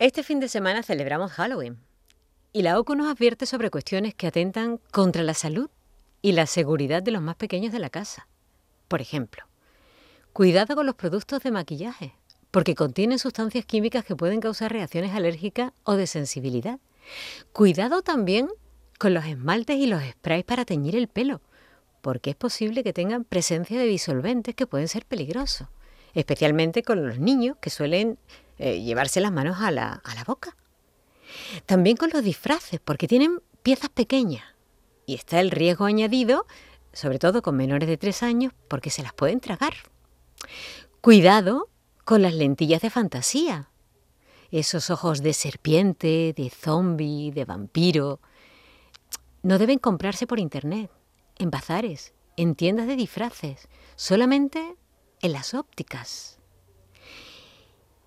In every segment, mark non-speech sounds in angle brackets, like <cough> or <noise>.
Este fin de semana celebramos Halloween y la OCU nos advierte sobre cuestiones que atentan contra la salud y la seguridad de los más pequeños de la casa. Por ejemplo, cuidado con los productos de maquillaje, porque contienen sustancias químicas que pueden causar reacciones alérgicas o de sensibilidad. Cuidado también con los esmaltes y los sprays para teñir el pelo, porque es posible que tengan presencia de disolventes que pueden ser peligrosos, especialmente con los niños que suelen eh, llevarse las manos a la, a la boca. También con los disfraces, porque tienen piezas pequeñas y está el riesgo añadido, sobre todo con menores de 3 años, porque se las pueden tragar. Cuidado con las lentillas de fantasía. Esos ojos de serpiente, de zombie, de vampiro. No deben comprarse por internet, en bazares, en tiendas de disfraces, solamente en las ópticas.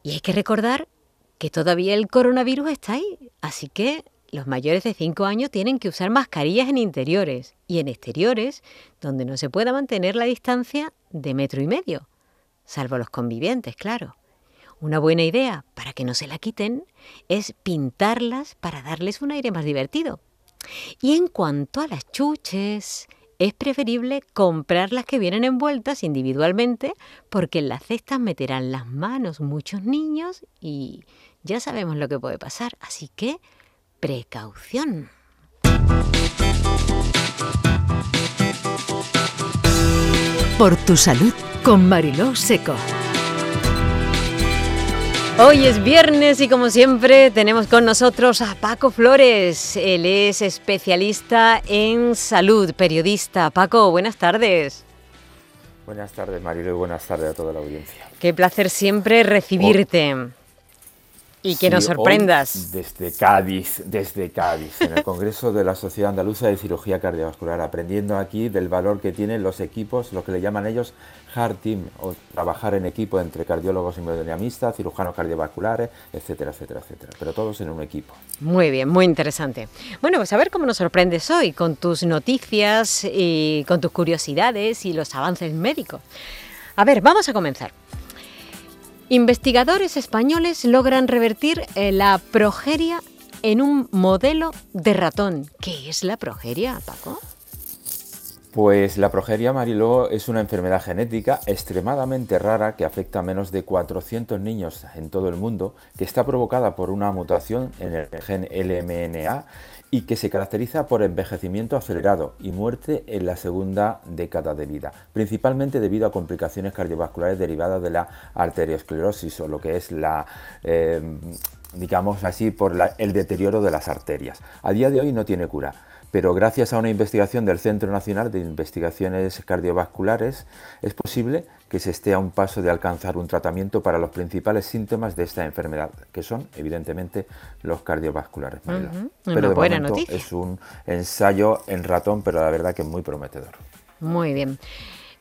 Y hay que recordar que todavía el coronavirus está ahí, así que los mayores de 5 años tienen que usar mascarillas en interiores y en exteriores donde no se pueda mantener la distancia de metro y medio, salvo los convivientes, claro. Una buena idea para que no se la quiten es pintarlas para darles un aire más divertido. Y en cuanto a las chuches, es preferible comprar las que vienen envueltas individualmente porque en las cestas meterán las manos muchos niños y ya sabemos lo que puede pasar. Así que precaución. Por tu salud con Mariló Seco. Hoy es viernes y como siempre tenemos con nosotros a Paco Flores. Él es especialista en salud, periodista. Paco, buenas tardes. Buenas tardes, Mariló, y buenas tardes a toda la audiencia. Qué placer siempre recibirte. Y que nos sorprendas. desde Cádiz, desde Cádiz, en el Congreso de la Sociedad Andaluza de Cirugía Cardiovascular, aprendiendo aquí del valor que tienen los equipos, lo que le llaman ellos hard team, o trabajar en equipo entre cardiólogos y hemodinamistas, cirujanos cardiovasculares, etcétera, etcétera, etcétera. Pero todos en un equipo. Muy bien, muy interesante. Bueno, pues a ver cómo nos sorprendes hoy con tus noticias y con tus curiosidades y los avances médicos. A ver, vamos a comenzar. Investigadores españoles logran revertir eh, la progeria en un modelo de ratón. ¿Qué es la progeria, Paco? Pues la progeria Mariló es una enfermedad genética extremadamente rara que afecta a menos de 400 niños en todo el mundo, que está provocada por una mutación en el gen LMNA y que se caracteriza por envejecimiento acelerado y muerte en la segunda década de vida, principalmente debido a complicaciones cardiovasculares derivadas de la arteriosclerosis o lo que es la... Eh, digamos así, por el deterioro de las arterias. A día de hoy no tiene cura pero gracias a una investigación del Centro Nacional de Investigaciones Cardiovasculares es posible que se esté a un paso de alcanzar un tratamiento para los principales síntomas de esta enfermedad, que son evidentemente los cardiovasculares. Pero de buena momento es un ensayo en ratón, pero la verdad que es muy prometedor. Muy bien.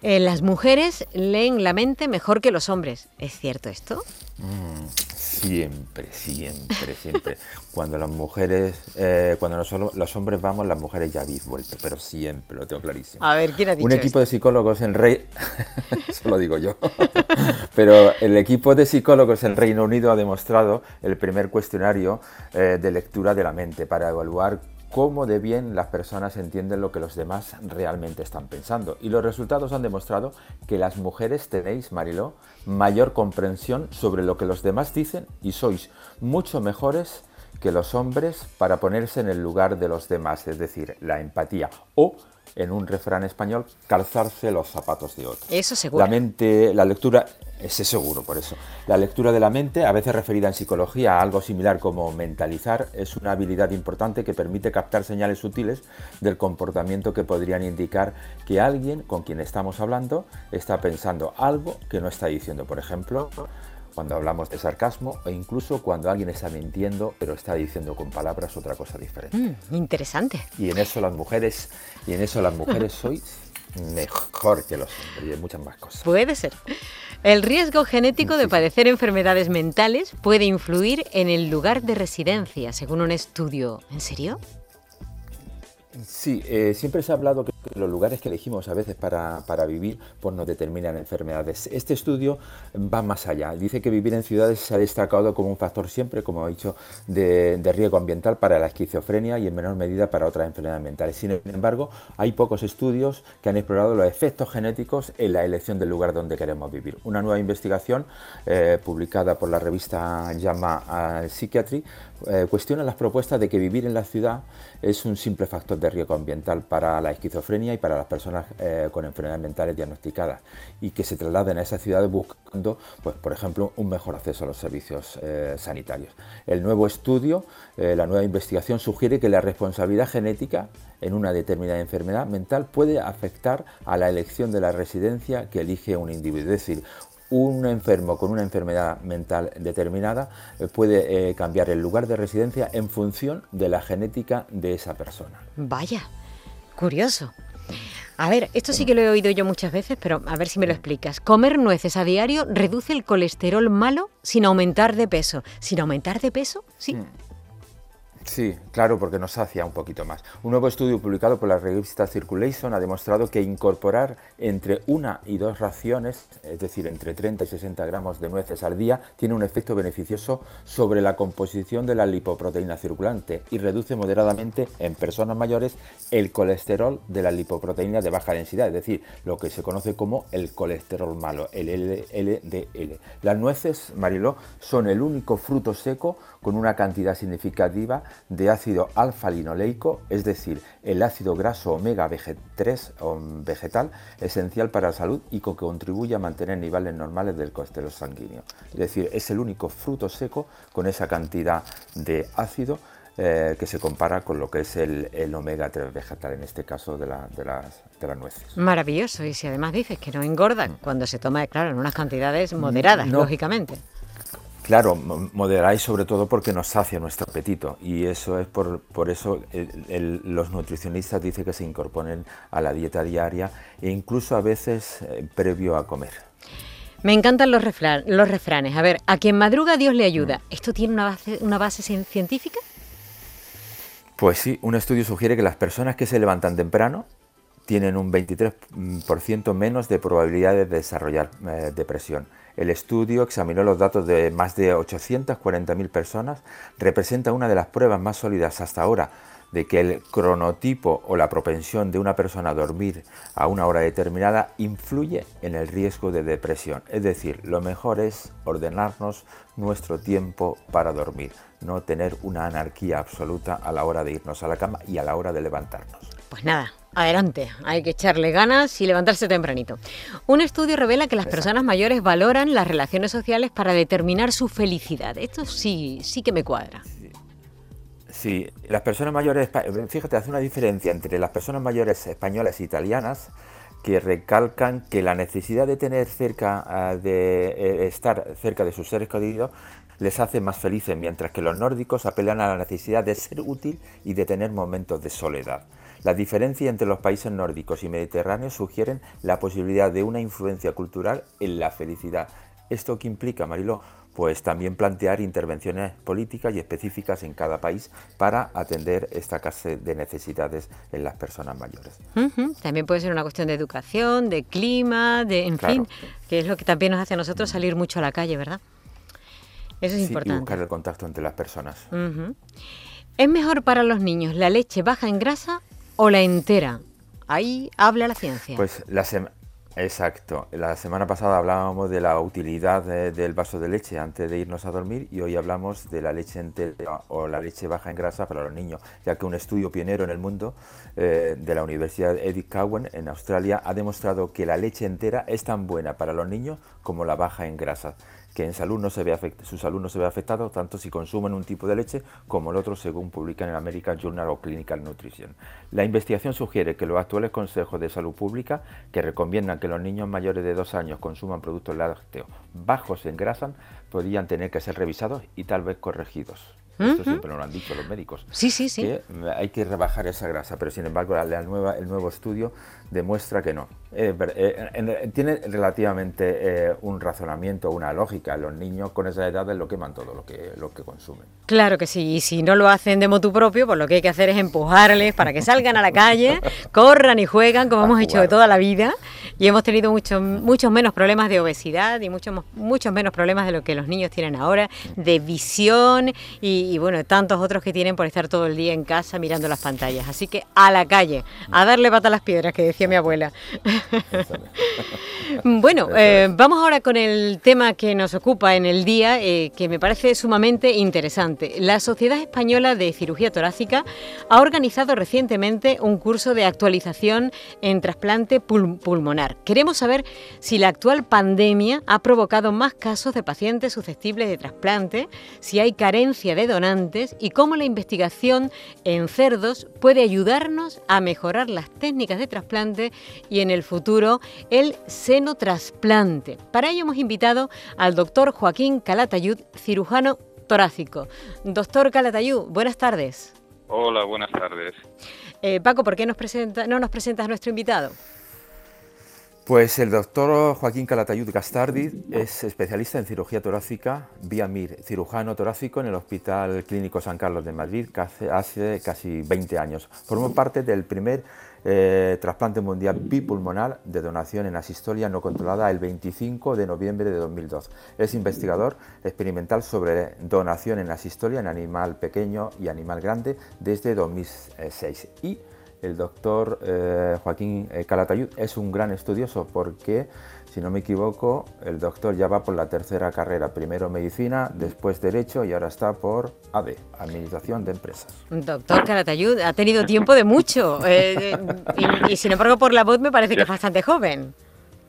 Eh, las mujeres leen la mente mejor que los hombres. ¿Es cierto esto? Mm, siempre, siempre, siempre. <laughs> cuando las mujeres, eh, cuando los, hombres vamos, las mujeres ya habéis vuelto, pero siempre, lo tengo clarísimo. A ver, ¿quién ha dicho Un equipo de psicólogos en Rey... <laughs> Eso lo digo yo. <laughs> pero el equipo de psicólogos en Reino Unido ha demostrado el primer cuestionario eh, de lectura de la mente para evaluar cómo de bien las personas entienden lo que los demás realmente están pensando. Y los resultados han demostrado que las mujeres tenéis, Mariló, mayor comprensión sobre lo que los demás dicen y sois mucho mejores que los hombres para ponerse en el lugar de los demás, es decir, la empatía o en un refrán español, calzarse los zapatos de otro. Eso seguro. La mente, la lectura, ese seguro por eso. La lectura de la mente, a veces referida en psicología a algo similar como mentalizar, es una habilidad importante que permite captar señales sutiles del comportamiento que podrían indicar que alguien con quien estamos hablando está pensando algo que no está diciendo. Por ejemplo, cuando hablamos de sarcasmo e incluso cuando alguien está mintiendo pero está diciendo con palabras otra cosa diferente. Mm, interesante. Y en eso las mujeres, y en eso las mujeres sois mejor que los hombres y en muchas más cosas. Puede ser. El riesgo genético de padecer enfermedades mentales puede influir en el lugar de residencia, según un estudio. ¿En serio? Sí, eh, siempre se ha hablado que los lugares que elegimos a veces para, vivir pues nos determinan enfermedades. Este estudio va más allá. Dice que vivir en ciudades se ha destacado como un factor siempre, como he dicho, de, riesgo ambiental para la esquizofrenia y en menor medida para otras enfermedades mentales. Sin embargo, hay pocos estudios que han explorado los efectos genéticos en la elección del lugar donde queremos vivir. Una nueva investigación eh, publicada por la revista JAMA Psychiatry eh, cuestiona las propuestas de que vivir en la ciudad es un simple factor de riesgo ambiental para la esquizofrenia y para las personas eh, con enfermedades mentales diagnosticadas y que se trasladen a esas ciudades buscando, pues, por ejemplo, un mejor acceso a los servicios eh, sanitarios. El nuevo estudio, la nueva investigación sugiere que la responsabilidad genética en una determinada enfermedad mental puede afectar a la elección de la residencia que elige un individuo. Decir, un enfermo con una enfermedad mental determinada eh, puede eh, cambiar el lugar de residencia en función de la genética de esa persona. Vaya, curioso. A ver, esto sí que lo he oído yo muchas veces, pero a ver si me lo explicas. Comer nueces a diario reduce el colesterol malo sin aumentar de peso. ¿Sin aumentar de peso? Sí. Mm. Sí, claro, porque nos sacia un poquito más. Un nuevo estudio publicado por la revista Circulation ha demostrado que incorporar entre una y dos raciones, es decir, entre 30 y 60 gramos de nueces al día, tiene un efecto beneficioso sobre la composición de la lipoproteína circulante y reduce moderadamente en personas mayores el colesterol de la lipoproteína de baja densidad, es decir, lo que se conoce como el colesterol malo, el LDL. Las nueces, Mariló, son el único fruto seco con una cantidad significativa de ácido alfa-linoleico, es decir, el ácido graso omega 3 vegetal, esencial para la salud y que contribuye a mantener niveles normales del colesterol sanguíneo. Es decir, es el único fruto seco con esa cantidad de ácido eh, que se compara con lo que es el, omega 3 vegetal, en este caso de, las, de, las, nueces. Maravilloso, y si además dices que no engorda mm. cuando se toma, claro, en unas cantidades moderadas, lógicamente. Claro, moderáis sobre todo porque nos sacia nuestro apetito y eso es por, por eso los nutricionistas dicen que se incorporen a la dieta diaria e incluso a veces eh, previo a comer. Me encantan los, los refranes. A ver, a quien madruga Dios le ayuda. Mm. ¿Esto tiene una base, una base científica? Pues sí, un estudio sugiere que las personas que se levantan temprano tienen un 23% menos de probabilidades de desarrollar eh, depresión. El estudio examinó los datos de más de 840.000 personas, representa una de las pruebas más sólidas hasta ahora de que el cronotipo o la propensión de una persona a dormir a una hora determinada influye en el riesgo de depresión. Es decir, lo mejor es ordenarnos nuestro tiempo para dormir, no tener una anarquía absoluta a la hora de irnos a la cama y a la hora de levantarnos. Pues nada, adelante, hay que echarle ganas y levantarse tempranito. Un estudio revela que las personas mayores valoran las relaciones sociales para determinar su felicidad. Esto sí, sí que me cuadra. Sí, las personas mayores, fíjate, hace una diferencia entre las personas mayores españolas e italianas que recalcan que la necesidad de tener cerca, ah, de eh, estar cerca de sus seres queridos les hace más felices, mientras que los nórdicos apelan a la necesidad de ser útil y de tener momentos de soledad. La diferencia entre los países nórdicos y mediterráneos sugieren la posibilidad de una influencia cultural en la felicidad. ¿Esto qué implica, Mariló? Pues también plantear intervenciones políticas y específicas en cada país para atender esta clase de necesidades en las personas mayores. También puede ser una cuestión de educación, de clima, de, en fin, que es lo que también nos hace a nosotros salir mucho a la calle, ¿verdad? Eso es importante. Y buscar el contacto entre las personas. ¿Es mejor para los niños la leche baja en grasa o la entera. Ahí habla la ciencia. Pues la Exacto. La semana pasada hablábamos de la utilidad del vaso de leche antes de irnos a dormir y hoy hablamos de la leche entera o la leche baja en grasa para los niños, ya que un estudio pionero en el mundo eh, de la Universidad Edith Cowan en Australia ha demostrado que la leche entera es tan buena para los niños como la baja en grasa que en salud no se ve su salud no se ve afectado tanto si consumen un tipo de leche como el otro, según publican en American Journal of Clinical Nutrition. La investigación sugiere que los actuales consejos de salud pública, que recomiendan que los niños mayores de dos años consuman productos lácteos bajos en grasa, podrían tener que ser revisados y tal vez corregidos. Esto siempre nos lo han dicho los médicos. Sí, sí, sí. Que hay que rebajar esa grasa, pero sin embargo la, nueva, el nuevo estudio demuestra que no. Eh, eh, tiene relativamente eh, un razonamiento, una lógica. Los niños con esa edad lo queman todo lo que, lo que consumen. Claro que sí, y si no lo hacen de motu propio, pues lo que hay que hacer es empujarles para que salgan a la calle, <laughs> corran y juegan como hemos hecho de toda la vida y hemos tenido muchos muchos menos problemas de obesidad y muchos muchos menos problemas de lo que los niños tienen ahora, de visión y, y bueno, tantos otros que tienen por estar todo el día en casa mirando las pantallas. Así que a la calle, a darle pata a las piedras, que decía mi abuela. <laughs> bueno, eh, vamos ahora con el tema que nos ocupa en el día, eh, que me parece sumamente interesante. La Sociedad Española de Cirugía Torácica ha organizado recientemente un curso de actualización en trasplante pulmonar. Queremos saber si la actual pandemia ha provocado más casos de pacientes susceptibles de trasplante, si hay carencia de donantes y cómo la investigación en cerdos puede ayudarnos a mejorar las técnicas de trasplante y en el futuro el senotrasplante. Para ello hemos invitado al doctor Joaquín Calatayud, cirujano torácico. Doctor Calatayud, buenas tardes. Hola, buenas tardes. Eh, Paco, ¿por qué nos presenta, no nos presentas a nuestro invitado? Pues el doctor Joaquín Calatayud Gastardi es especialista en cirugía torácica vía MIR, cirujano torácico en el Hospital Clínico San Carlos de Madrid hace, casi 20 años. Formó parte del primer eh, trasplante mundial bipulmonar de donación en asistolia no controlada el 25 de noviembre de 2002. Es investigador experimental sobre donación en asistolia en animal pequeño y animal grande desde 2006. Y el doctor eh, Joaquín eh, Calatayud es un gran estudioso porque si no me equivoco, el doctor ya va por la tercera carrera, primero medicina, después derecho y ahora está por AD, Administración de Empresas. Doctor Calatayud, ha tenido tiempo de mucho eh, y, sin embargo por la voz me parece que es bastante joven.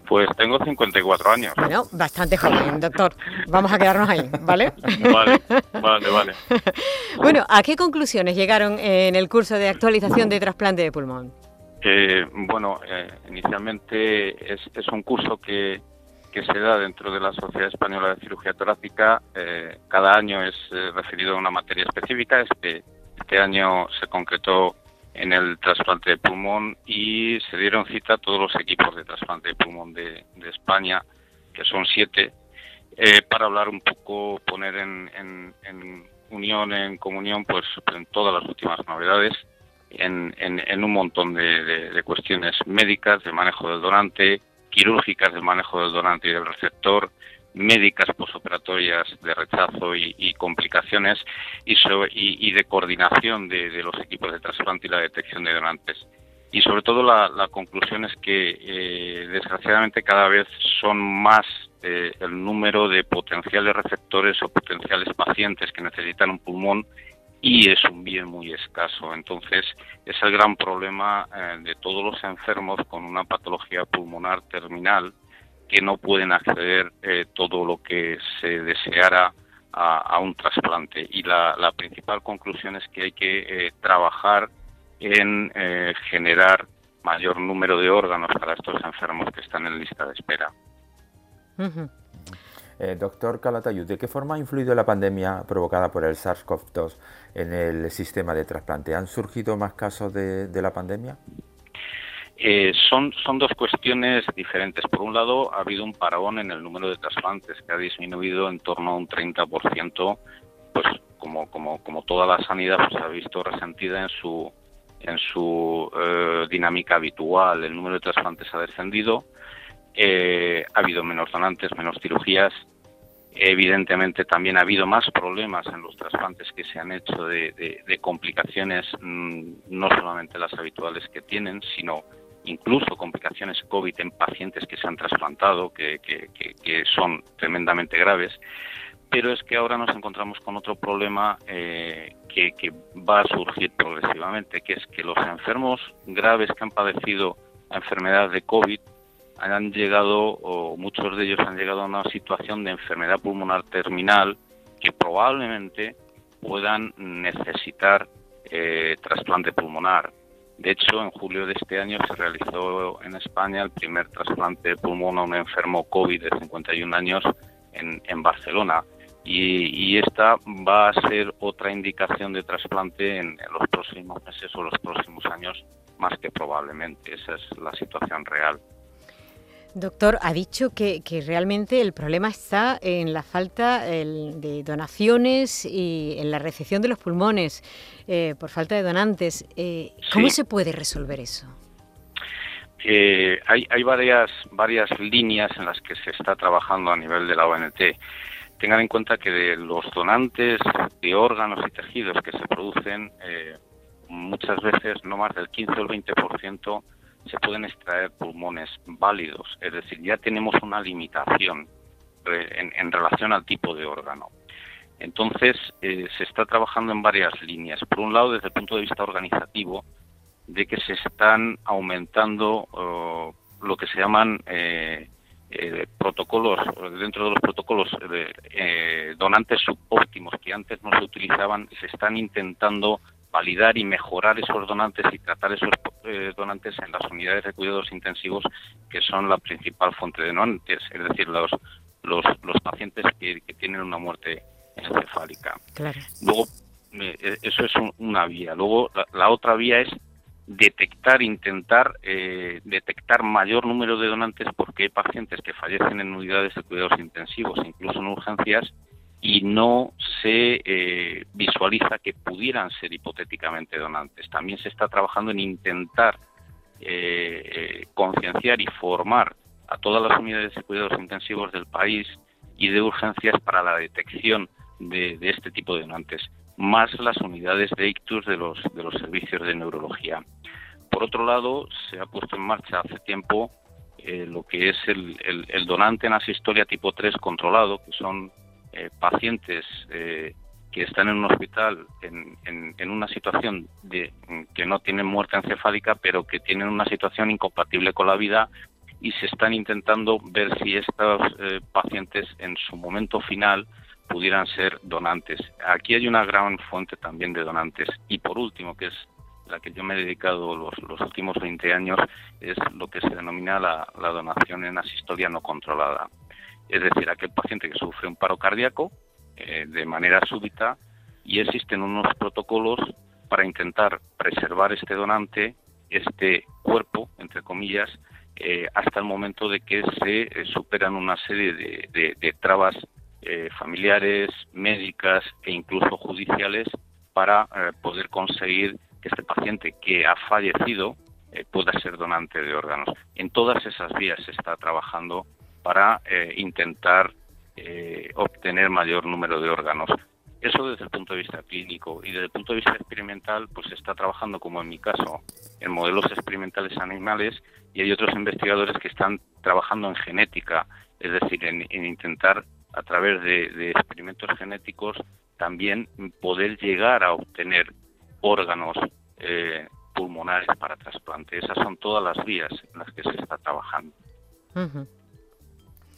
Pues tengo 54 años. Bueno, bastante joven, doctor. Vamos a quedarnos ahí, ¿vale? Vale, vale, vale. <laughs> bueno, ¿a qué conclusiones llegaron en el curso de actualización de trasplante de pulmón? Eh, bueno, eh, inicialmente es, un curso que, se da dentro de la Sociedad Española de Cirugía Torácica. Eh, cada año es referido a una materia específica. Este, este año se concretó en el trasplante de pulmón y se dieron cita a todos los equipos de trasplante de pulmón de, España, que son siete, para hablar un poco, poner en, en unión, en comunión, pues en todas las últimas novedades en, un montón de, cuestiones médicas, de manejo del donante, quirúrgicas del manejo del donante y del receptor, médicas posoperatorias de rechazo y, complicaciones y, de coordinación de, los equipos de trasplante y la detección de donantes. Y sobre todo la, conclusión es que eh, desgraciadamente cada vez son más eh, el número de potenciales receptores o potenciales pacientes que necesitan un pulmón y es un bien muy escaso. Entonces, es el gran problema eh, de todos los enfermos con una patología pulmonar terminal que no pueden acceder eh, todo lo que se deseara a, un trasplante. Y la, principal conclusión es que hay que eh, trabajar en generar mayor número de órganos para estos enfermos que están en lista de espera. Eh, doctor Calatayud, ¿de qué forma ha influido la pandemia provocada por el SARS-CoV-2 en el sistema de trasplante? ¿Han surgido más casos de, la pandemia? Eh, son, son dos cuestiones diferentes. Por un lado, ha habido un parón en el número de trasplantes que ha disminuido en torno a un 30%, pues como, como, como toda la sanidad pues, ha visto resentida en su, en su eh, dinámica habitual. El número de trasplantes ha descendido, ha habido menos donantes, menos cirugías Evidentemente también ha habido más problemas en los trasplantes que se han hecho de, complicaciones, mm, no solamente las habituales que tienen, sino incluso complicaciones COVID en pacientes que se han trasplantado, que, son tremendamente graves. Pero es que ahora nos encontramos con otro problema eh, que, va a surgir progresivamente, que es que los enfermos graves que han padecido la enfermedad de COVID han llegado, o muchos de ellos han llegado a una situación de enfermedad pulmonar terminal que probablemente puedan necesitar eh, trasplante pulmonar. De hecho, en julio de este año se realizó en España el primer trasplante de pulmón a un enfermo COVID de 51 años en, Barcelona. y, esta va a ser otra indicación de trasplante en, los próximos meses o los próximos años, más que probablemente. Esa es la situación real. Doctor, ha dicho que, realmente el problema está en la falta de donaciones y en la recepción de los pulmones eh, por falta de donantes. Eh, ¿Cómo se puede resolver eso? Eh, hay, hay varias, varias líneas en las que se está trabajando a nivel de la ONT tengan en cuenta que de los donantes de órganos y tejidos que se producen, eh, muchas veces no más del 15 o el 20% se pueden extraer pulmones válidos, es decir, ya tenemos una limitación eh, en, relación al tipo de órgano. Entonces, eh, se está trabajando en varias líneas. Por un lado, desde el punto de vista organizativo, de que se están aumentando lo que se llaman eh, protocolos, dentro de los protocolos eh, donantes subóptimos que antes no se utilizaban, se están intentando validar y mejorar esos donantes y tratar esos eh, donantes en las unidades de cuidados intensivos que son la principal fuente de donantes, es decir, los, los, los pacientes que, tienen una muerte encefálica. Luego, eso es una vía. Luego, la otra vía es detectar, intentar eh, detectar mayor número de donantes porque hay pacientes que fallecen en unidades de cuidados intensivos, incluso en urgencias, y no se eh, visualiza que pudieran ser hipotéticamente donantes. También se está trabajando en intentar eh, concienciar y formar a todas las unidades de cuidados intensivos del país y de urgencias para la detección de este tipo de donantes más las unidades de ictus de los, de los servicios de neurología. Por otro lado, se ha puesto en marcha hace tiempo eh, lo que es el, donante en asistolia tipo 3 controlado, que son eh, pacientes eh, que están en un hospital en, en, una situación de que no tienen muerte encefálica, pero que tienen una situación incompatible con la vida y se están intentando ver si estos pacientes en su momento final pudieran ser donantes. Aquí hay una gran fuente también de donantes. Y por último, que es la que yo me he dedicado los, últimos 20 años, es lo que se denomina la, donación en asistolia no controlada. Es decir, aquel paciente que sufre un paro cardíaco eh, de manera súbita y existen unos protocolos para intentar preservar este donante, este cuerpo, entre comillas, eh, hasta el momento de que se eh, superan una serie de, trabas familiares, médicas e incluso judiciales para poder conseguir que este paciente que ha fallecido pueda ser donante de órganos. En todas esas vías se está trabajando para intentar obtener mayor número de órganos. Eso desde el punto de vista clínico y desde el punto de vista experimental, pues se está trabajando, como en mi caso, en modelos experimentales animales y hay otros investigadores que están trabajando en genética, es decir, en intentar a través de, experimentos genéticos también poder llegar a obtener órganos eh, pulmonares para trasplante. Esas son todas las vías en las que se está trabajando.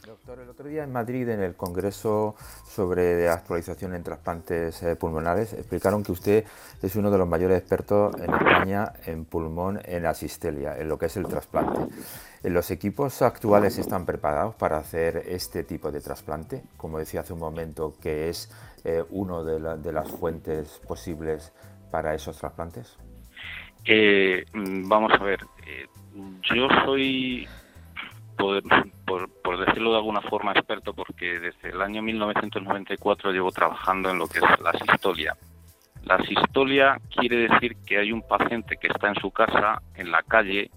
Doctor, el otro día en Madrid, en el Congreso sobre actualización en trasplantes eh, pulmonares, explicaron que usted es uno de los mayores expertos en España en pulmón en asistelia, en lo que es el trasplante. ¿Los equipos actuales están preparados para hacer este tipo de trasplante? Como decía hace un momento, que es eh, una de, las fuentes posibles para esos trasplantes. Eh, mm, vamos a ver, yo soy por, decirlo de alguna forma, experto porque desde el año 1994 llevo trabajando en lo que es la asistolia. La asistolia quiere decir que hay un paciente que está en su casa, en la calle,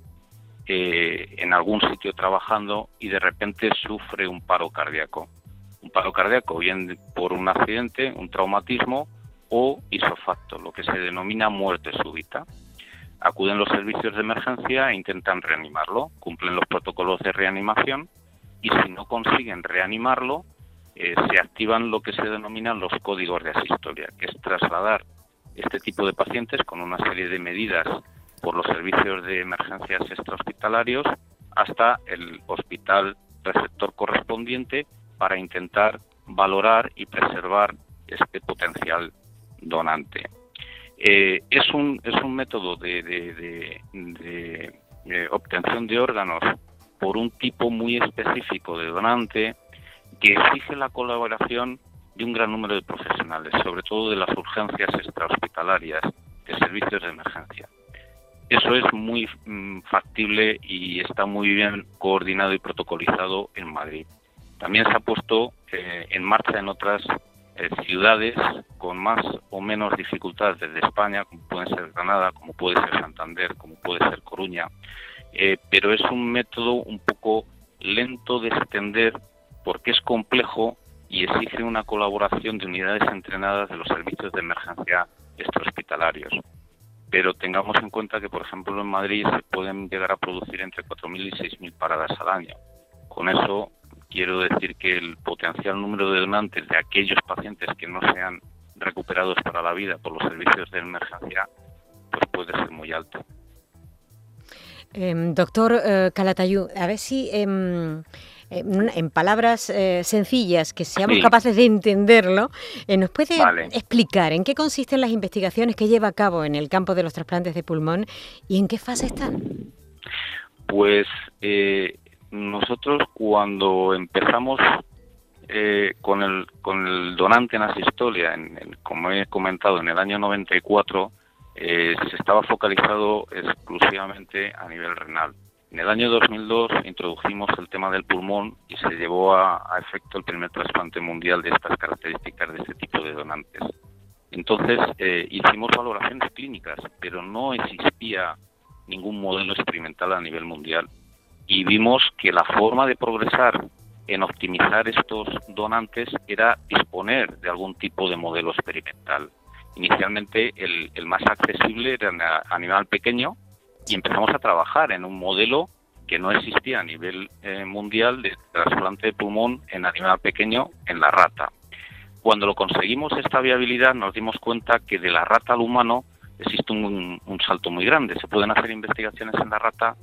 eh, en algún sitio trabajando y de repente sufre un paro cardíaco. Un paro cardíaco bien por un accidente, un traumatismo o isofacto, lo que se denomina muerte súbita acuden los servicios de emergencia e intentan reanimarlo, cumplen los protocolos de reanimación y si no consiguen reanimarlo, eh, se activan lo que se denominan los códigos de asistolia, que es trasladar este tipo de pacientes con una serie de medidas por los servicios de emergencias extrahospitalarios hasta el hospital receptor correspondiente para intentar valorar y preservar este potencial donante. Eh, es, un, es un método de, de, obtención de órganos por un tipo muy específico de donante que exige la colaboración de un gran número de profesionales, sobre todo de las urgencias extrahospitalarias, de servicios de emergencia. Eso es muy mm, factible y está muy bien coordinado y protocolizado en Madrid. También se ha puesto eh, en marcha en otras eh, ciudades con más o menos dificultades desde España, como pueden ser Granada, como puede ser Santander, como puede ser Coruña, eh, pero es un método un poco lento de extender porque es complejo y exige una colaboración de unidades entrenadas de los servicios de emergencia extrahospitalarios. Pero tengamos en cuenta que, por ejemplo, en Madrid se pueden llegar a producir entre 4.000 y 6.000 paradas al año. Con eso quiero decir que el potencial número de donantes de aquellos pacientes que no sean recuperados para la vida por los servicios de emergencia pues puede ser muy alto. Em, doctor eh, Calatayud, a ver si em, en palabras eh, sencillas, que seamos capaces de entenderlo, eh, ¿nos puede explicar en qué consisten las investigaciones que lleva a cabo en el campo de los trasplantes de pulmón y en qué fase están? Pues nosotros cuando empezamos con, el, con el donante en asistolia, en, como he comentado, en el año 94, eh, se estaba focalizado exclusivamente a nivel renal. En el año 2002 introdujimos el tema del pulmón y se llevó a, efecto el primer trasplante mundial de estas características de este tipo de donantes. Entonces eh, hicimos valoraciones clínicas, pero no existía ningún modelo experimental a nivel mundial. Y vimos que la forma de progresar en optimizar estos donantes era disponer de algún tipo de modelo experimental. Inicialmente el, más accesible era a animal pequeño y empezamos a trabajar en un modelo que no existía a nivel eh, mundial de trasplante de pulmón en animal pequeño en la rata. Cuando lo conseguimos esta viabilidad nos dimos cuenta que de la rata al humano existe un, salto muy grande. Se pueden hacer investigaciones en la rata,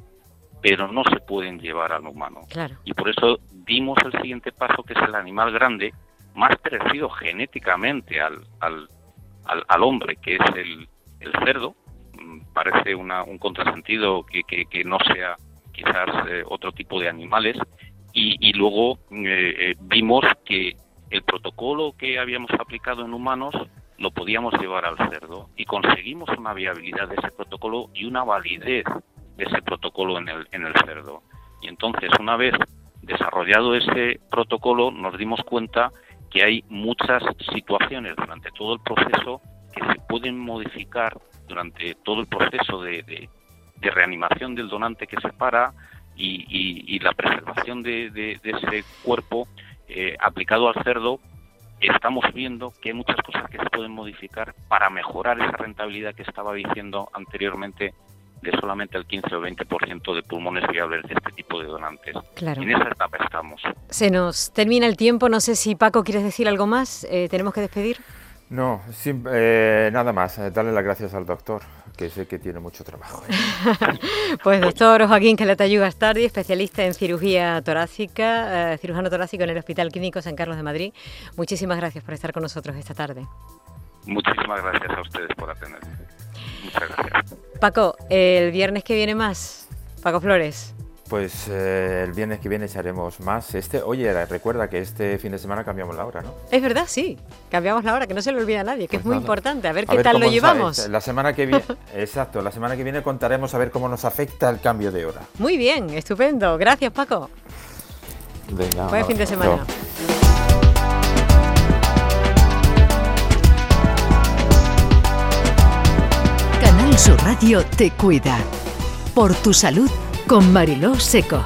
pero no se pueden llevar al humano. Y por eso dimos el siguiente paso, que es el animal grande, más parecido genéticamente al, al, hombre, que es el, cerdo, mm, parece un contrasentido que, que, no sea quizás eh, otro tipo de animales, y, luego eh, eh, vimos que el protocolo que habíamos aplicado en humanos lo podíamos llevar al cerdo. Y conseguimos una viabilidad de ese protocolo y una validez de ese protocolo en el, en el cerdo. Y entonces, una vez desarrollado ese protocolo, nos dimos cuenta que hay muchas situaciones durante todo el proceso que se pueden modificar durante todo el proceso de, reanimación del donante que se para y, la preservación de, ese cuerpo eh, aplicado al cerdo, estamos viendo que hay muchas cosas que se pueden modificar para mejorar esa rentabilidad que estaba diciendo anteriormente de solamente el 15 o 20% de pulmones viables de este tipo de donantes. Claro. En esa etapa estamos. Se nos termina el tiempo, no sé si Paco quieres decir algo más, eh, tenemos que despedir. No, eh, nada más, eh, darle las gracias al doctor, que sé que tiene mucho trabajo. <laughs> pues doctor Joaquín Calatayud Astardi, especialista en cirugía torácica, cirujano torácico en el Hospital Clínico San Carlos de Madrid, muchísimas gracias por estar con nosotros esta tarde. Muchísimas gracias a ustedes por atenderme. Muchas gracias. Paco, el viernes que viene más. Paco Flores. Pues eh, el viernes que viene echaremos más. Este, oye, recuerda que este fin de semana cambiamos la hora, ¿no? Es verdad, sí. Cambiamos la hora, que no se le olvida a nadie, que es pues muy importante. A ver qué tal lo llevamos. La semana que viene, <laughs> exacto, la semana que viene contaremos a ver cómo nos afecta el cambio de hora. Muy bien, estupendo. Gracias, Paco. Venga. Buen fin de semana. Su Radio te cuida. Por tu salud con Mariló Seco.